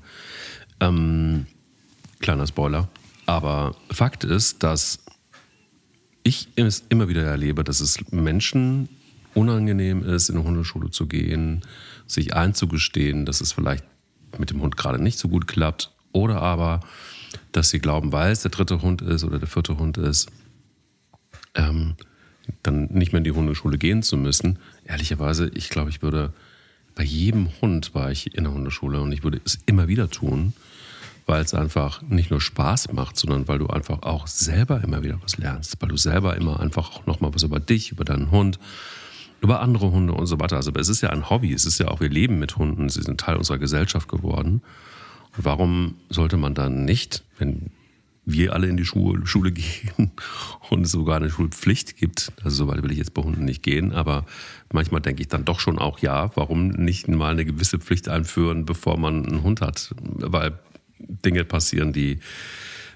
Ähm, kleiner Spoiler. Aber Fakt ist, dass ich es immer wieder erlebe, dass es Menschen unangenehm ist, in eine Hundeschule zu gehen, sich einzugestehen, dass es vielleicht mit dem Hund gerade nicht so gut klappt oder aber, dass sie glauben, weil es der dritte Hund ist oder der vierte Hund ist, ähm, dann nicht mehr in die Hundeschule gehen zu müssen. Ehrlicherweise, ich glaube, ich würde bei jedem Hund war ich in der Hundeschule und ich würde es immer wieder tun weil es einfach nicht nur Spaß macht, sondern weil du einfach auch selber immer wieder was lernst, weil du selber immer einfach auch nochmal was über dich, über deinen Hund, über andere Hunde und so weiter. Also es ist ja ein Hobby, es ist ja auch, wir leben mit Hunden, sie sind Teil unserer Gesellschaft geworden. Und warum sollte man dann nicht, wenn wir alle in die Schule, Schule gehen und es sogar eine Schulpflicht gibt, also so weit will ich jetzt bei Hunden nicht gehen, aber manchmal denke ich dann doch schon auch, ja, warum nicht mal eine gewisse Pflicht einführen, bevor man einen Hund hat? Weil Dinge passieren, die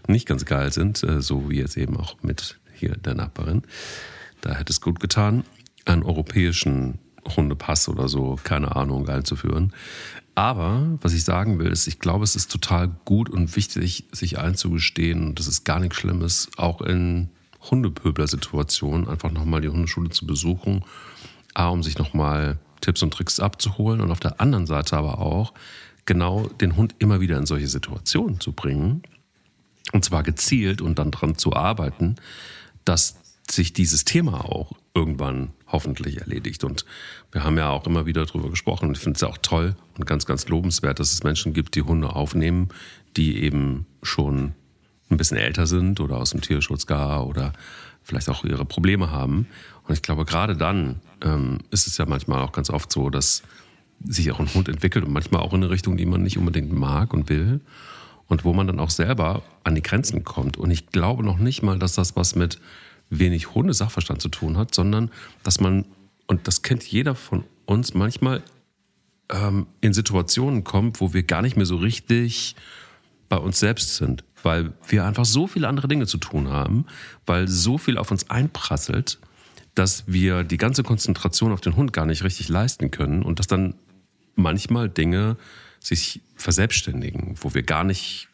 nicht ganz geil sind, äh, so wie jetzt eben auch mit hier der Nachbarin. Da hätte es gut getan, einen europäischen Hundepass oder so, keine Ahnung, einzuführen. Aber was ich sagen will, ist, ich glaube, es ist total gut und wichtig, sich einzugestehen, und das ist gar nichts Schlimmes, auch in Hundepöbler-Situationen einfach nochmal die Hundeschule zu besuchen, A, um sich nochmal Tipps und Tricks abzuholen und auf der anderen Seite aber auch, genau den Hund immer wieder in solche Situationen zu bringen. Und zwar gezielt und dann dran zu arbeiten, dass sich dieses Thema auch irgendwann hoffentlich erledigt. Und wir haben ja auch immer wieder darüber gesprochen. Ich finde es auch toll und ganz, ganz lobenswert, dass es Menschen gibt, die Hunde aufnehmen, die eben schon ein bisschen älter sind oder aus dem Tierschutz gar oder vielleicht auch ihre Probleme haben. Und ich glaube, gerade dann ähm, ist es ja manchmal auch ganz oft so, dass sich auch ein Hund entwickelt und manchmal auch in eine Richtung, die man nicht unbedingt mag und will. Und wo man dann auch selber an die Grenzen kommt. Und ich glaube noch nicht mal, dass das was mit wenig Hundesachverstand zu tun hat, sondern dass man, und das kennt jeder von uns, manchmal ähm, in Situationen kommt, wo wir gar nicht mehr so richtig bei uns selbst sind, weil wir einfach so viele andere Dinge zu tun haben, weil so viel auf uns einprasselt, dass wir die ganze Konzentration auf den Hund gar nicht richtig leisten können und dass dann manchmal Dinge sich verselbstständigen, wo wir gar nicht,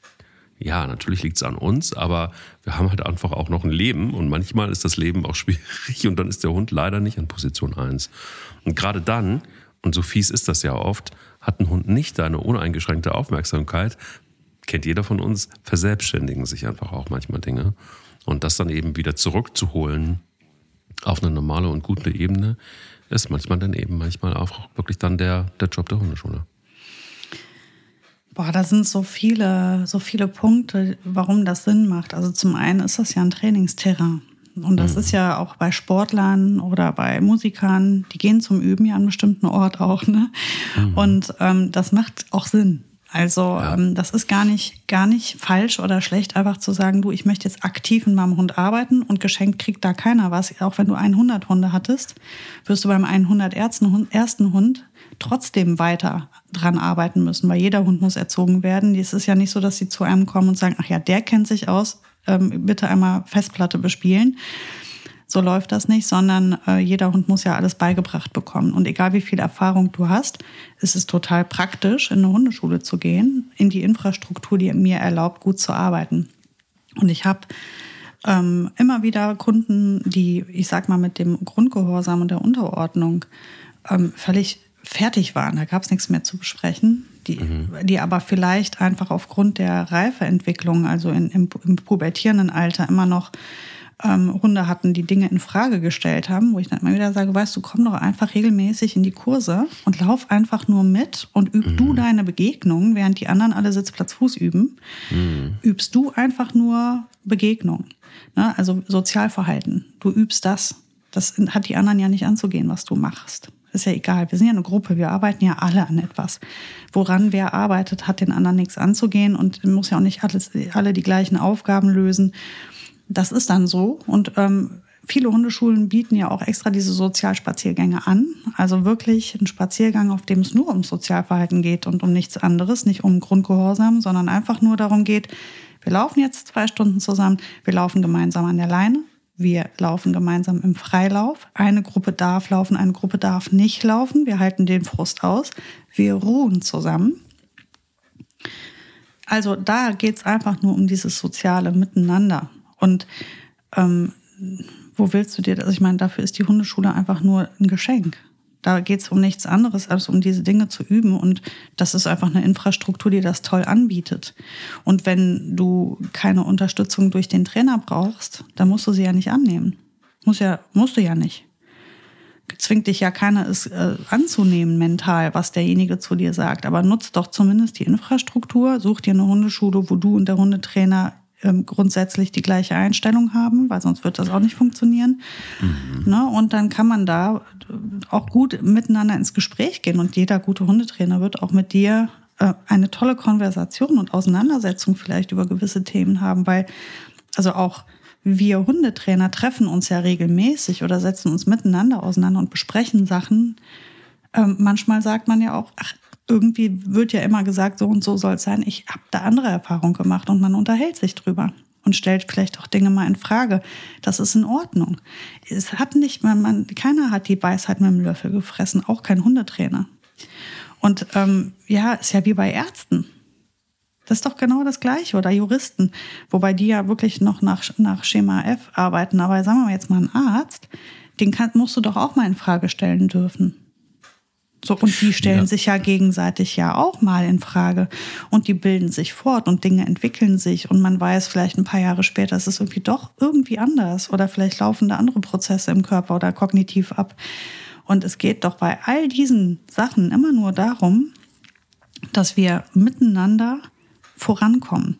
ja, natürlich liegt es an uns, aber wir haben halt einfach auch noch ein Leben und manchmal ist das Leben auch schwierig und dann ist der Hund leider nicht an Position 1. Und gerade dann, und so fies ist das ja oft, hat ein Hund nicht deine uneingeschränkte Aufmerksamkeit, kennt jeder von uns, verselbstständigen sich einfach auch manchmal Dinge. Und das dann eben wieder zurückzuholen auf eine normale und gute Ebene, ist manchmal dann eben manchmal auch wirklich dann der, der Job der Hundeschule. Boah, da sind so viele, so viele Punkte, warum das Sinn macht. Also zum einen ist das ja ein Trainingsterrain. Und das mhm. ist ja auch bei Sportlern oder bei Musikern, die gehen zum Üben ja an einem bestimmten Ort auch. Ne? Mhm. Und ähm, das macht auch Sinn. Also ja. ähm, das ist gar nicht, gar nicht falsch oder schlecht, einfach zu sagen, du, ich möchte jetzt aktiv mit meinem Hund arbeiten und geschenkt kriegt da keiner was. Auch wenn du 100 Hunde hattest, wirst du beim 100 ersten Hund trotzdem weiter dran arbeiten müssen, weil jeder Hund muss erzogen werden. Es ist ja nicht so, dass sie zu einem kommen und sagen, ach ja, der kennt sich aus, ähm, bitte einmal Festplatte bespielen. So läuft das nicht, sondern äh, jeder Hund muss ja alles beigebracht bekommen. Und egal wie viel Erfahrung du hast, ist es total praktisch, in eine Hundeschule zu gehen, in die Infrastruktur, die mir erlaubt, gut zu arbeiten. Und ich habe ähm, immer wieder Kunden, die, ich sag mal, mit dem Grundgehorsam und der Unterordnung ähm, völlig fertig waren. Da gab es nichts mehr zu besprechen. Die, mhm. die aber vielleicht einfach aufgrund der Reifeentwicklung, also in, im, im pubertierenden Alter, immer noch ähm, Hunde hatten, die Dinge in Frage gestellt haben, wo ich dann immer wieder sage, weißt du, komm doch einfach regelmäßig in die Kurse und lauf einfach nur mit und üb mhm. du deine Begegnungen, während die anderen alle Sitzplatz Fuß üben, mhm. übst du einfach nur Begegnung. Ne? Also Sozialverhalten. Du übst das. Das hat die anderen ja nicht anzugehen, was du machst. Ist ja egal. Wir sind ja eine Gruppe. Wir arbeiten ja alle an etwas. Woran wer arbeitet, hat den anderen nichts anzugehen und muss ja auch nicht alles, alle die gleichen Aufgaben lösen das ist dann so. Und ähm, viele Hundeschulen bieten ja auch extra diese Sozialspaziergänge an. Also wirklich ein Spaziergang, auf dem es nur um Sozialverhalten geht und um nichts anderes, nicht um Grundgehorsam, sondern einfach nur darum geht, wir laufen jetzt zwei Stunden zusammen, wir laufen gemeinsam an der Leine, wir laufen gemeinsam im Freilauf. Eine Gruppe darf laufen, eine Gruppe darf nicht laufen. Wir halten den Frust aus. Wir ruhen zusammen. Also da geht es einfach nur um dieses soziale Miteinander. Und ähm, wo willst du dir das? Ich meine, dafür ist die Hundeschule einfach nur ein Geschenk. Da geht es um nichts anderes, als um diese Dinge zu üben. Und das ist einfach eine Infrastruktur, die das toll anbietet. Und wenn du keine Unterstützung durch den Trainer brauchst, dann musst du sie ja nicht annehmen. Muss ja, musst du ja nicht. Zwingt dich ja keiner, es äh, anzunehmen mental, was derjenige zu dir sagt. Aber nutzt doch zumindest die Infrastruktur, such dir eine Hundeschule, wo du und der Hundetrainer ähm, grundsätzlich die gleiche Einstellung haben, weil sonst wird das auch nicht funktionieren. Mhm. Ne? Und dann kann man da auch gut miteinander ins Gespräch gehen und jeder gute Hundetrainer wird auch mit dir äh, eine tolle Konversation und Auseinandersetzung vielleicht über gewisse Themen haben, weil also auch wir Hundetrainer treffen uns ja regelmäßig oder setzen uns miteinander auseinander und besprechen Sachen. Ähm, manchmal sagt man ja auch, ach, irgendwie wird ja immer gesagt, so und so soll es sein. Ich habe da andere Erfahrungen gemacht und man unterhält sich drüber und stellt vielleicht auch Dinge mal in Frage. Das ist in Ordnung. Es hat nicht, man, man, keiner hat die Weisheit mit dem Löffel gefressen, auch kein Hundetrainer. Und ähm, ja, ist ja wie bei Ärzten. Das ist doch genau das Gleiche. Oder Juristen, wobei die ja wirklich noch nach, nach Schema F arbeiten. Aber sagen wir mal jetzt mal einen Arzt, den kann, musst du doch auch mal in Frage stellen dürfen. So, und die stellen ja. sich ja gegenseitig ja auch mal in Frage. Und die bilden sich fort und Dinge entwickeln sich. Und man weiß vielleicht ein paar Jahre später, es ist irgendwie doch irgendwie anders. Oder vielleicht laufen da andere Prozesse im Körper oder kognitiv ab. Und es geht doch bei all diesen Sachen immer nur darum, dass wir miteinander vorankommen.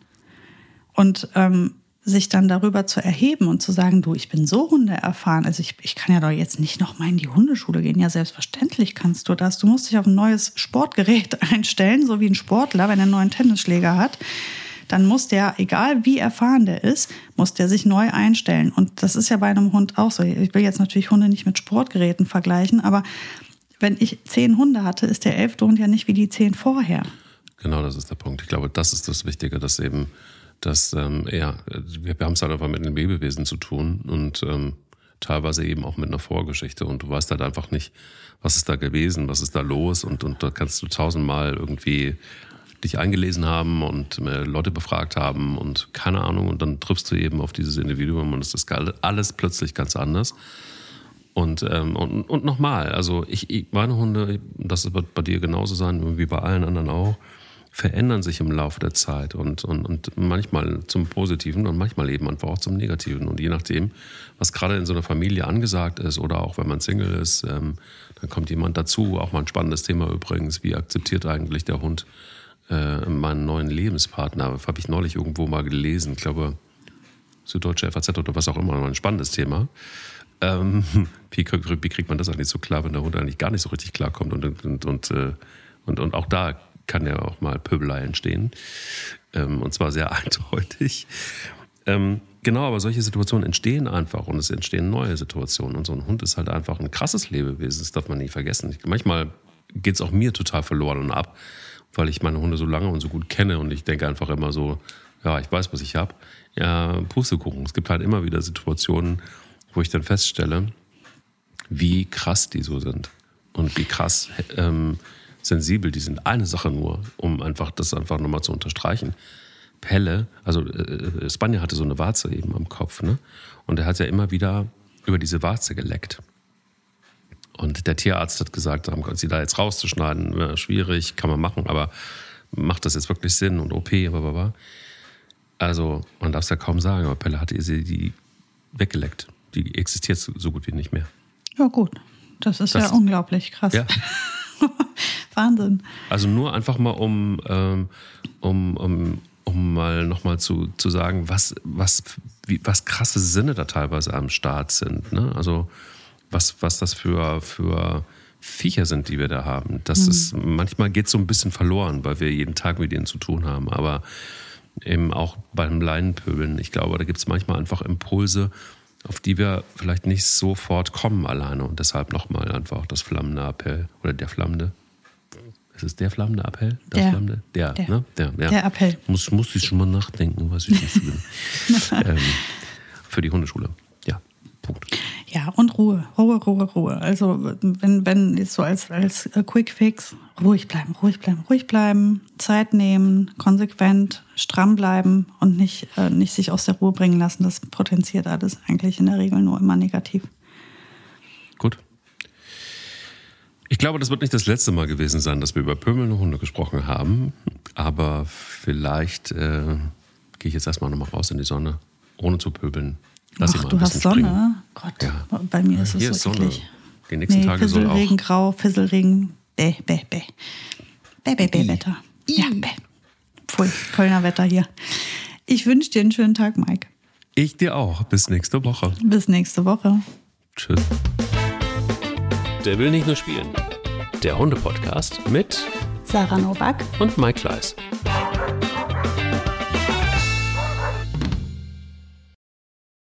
Und ähm, sich dann darüber zu erheben und zu sagen, du, ich bin so hundeerfahren, also ich, ich kann ja doch jetzt nicht noch mal in die Hundeschule gehen. Ja, selbstverständlich kannst du das. Du musst dich auf ein neues Sportgerät einstellen, so wie ein Sportler, wenn er einen neuen Tennisschläger hat. Dann muss der, egal wie erfahren der ist, muss der sich neu einstellen. Und das ist ja bei einem Hund auch so. Ich will jetzt natürlich Hunde nicht mit Sportgeräten vergleichen, aber wenn ich zehn Hunde hatte, ist der elfte Hund ja nicht wie die zehn vorher. Genau, das ist der Punkt. Ich glaube, das ist das Wichtige, dass eben dass ähm, ja, wir, wir haben es halt einfach mit einem Lebewesen zu tun und ähm, teilweise eben auch mit einer Vorgeschichte. Und du weißt halt einfach nicht, was ist da gewesen, was ist da los? Und, und da kannst du tausendmal irgendwie dich eingelesen haben und äh, Leute befragt haben und keine Ahnung. Und dann triffst du eben auf dieses Individuum und es ist alles plötzlich ganz anders. Und, ähm, und, und nochmal, also ich, ich, meine Hunde, das wird bei dir genauso sein wie bei allen anderen auch, verändern sich im Laufe der Zeit und, und, und manchmal zum Positiven und manchmal eben einfach auch zum Negativen. Und je nachdem, was gerade in so einer Familie angesagt ist oder auch wenn man Single ist, ähm, dann kommt jemand dazu. Auch mal ein spannendes Thema übrigens. Wie akzeptiert eigentlich der Hund äh, meinen neuen Lebenspartner? Habe ich neulich irgendwo mal gelesen. Ich glaube, Süddeutsche FAZ oder was auch immer. Ein spannendes Thema. Ähm, wie, kriegt man das eigentlich so klar, wenn der Hund eigentlich gar nicht so richtig klarkommt? Und, und, und, äh, und, und auch da kann ja auch mal Pöbelei entstehen. Ähm, und zwar sehr eindeutig. Ähm, genau, aber solche Situationen entstehen einfach und es entstehen neue Situationen. Und so ein Hund ist halt einfach ein krasses Lebewesen, das darf man nicht vergessen. manchmal geht es auch mir total verloren und ab, weil ich meine Hunde so lange und so gut kenne und ich denke einfach immer so, ja, ich weiß, was ich habe. Ja, Pustekuchen. Es gibt halt immer wieder Situationen, wo ich dann feststelle, wie krass die so sind und wie krass ähm, sensibel die sind. Eine Sache nur, um einfach das einfach nochmal zu unterstreichen. Pelle, also äh, Spanier hatte so eine Warze eben am Kopf, ne? Und er hat ja immer wieder über diese Warze geleckt. Und der Tierarzt hat gesagt, sie da jetzt rauszuschneiden, schwierig, kann man machen, aber macht das jetzt wirklich Sinn und OP, blablabla. Also, man darf es ja kaum sagen, aber Pelle hatte sie die weggeleckt. Die existiert so gut wie nicht mehr. Ja, gut. Das ist das, ja unglaublich krass. Ja. Wahnsinn. Also nur einfach mal, um, ähm, um, um, um mal nochmal zu, zu sagen, was, was, wie, was krasse Sinne da teilweise am Start sind. Ne? Also was, was das für, für Viecher sind, die wir da haben. Das mhm. ist, manchmal geht es so ein bisschen verloren, weil wir jeden Tag mit ihnen zu tun haben. Aber eben auch beim Leinenpöbeln, ich glaube, da gibt es manchmal einfach Impulse, auf die wir vielleicht nicht sofort kommen alleine. Und deshalb nochmal einfach das flammende Appell oder der flammende. Ist es der flammende Appell? Das der. flammende? Der, der, ne? Der, ja. der Appell. Muss, muss ich schon mal nachdenken, was ich nicht bin. ähm, für die Hundeschule. Ja, Punkt. Ja, und Ruhe, Ruhe, Ruhe, Ruhe. Also wenn, wenn jetzt so als, als Quick Fix, ruhig bleiben, ruhig bleiben, ruhig bleiben, Zeit nehmen, konsequent, stramm bleiben und nicht, äh, nicht sich aus der Ruhe bringen lassen. Das potenziert alles eigentlich in der Regel nur immer negativ. Gut. Ich glaube, das wird nicht das letzte Mal gewesen sein, dass wir über pömelnde Hunde gesprochen haben. Aber vielleicht äh, gehe ich jetzt erstmal nochmal raus in die Sonne, ohne zu pöbeln. Lass Ach, du hast Sonne? Springen. Gott, ja. bei mir ist es Hier so ist Sonne. Die nächsten nee, Tage soll auch... Regen, Grau, Fisselregen, bäh, bäh, bäh. Bäh, bäh, bäh, Wetter. Ja, bäh. Pfui, Kölner Wetter hier. Ich wünsche dir einen schönen Tag, Mike. Ich dir auch. Bis nächste Woche. Bis nächste Woche. Tschüss. Der will nicht nur spielen. Der Hunde-Podcast mit Sarah Novak und Mike Kleiss.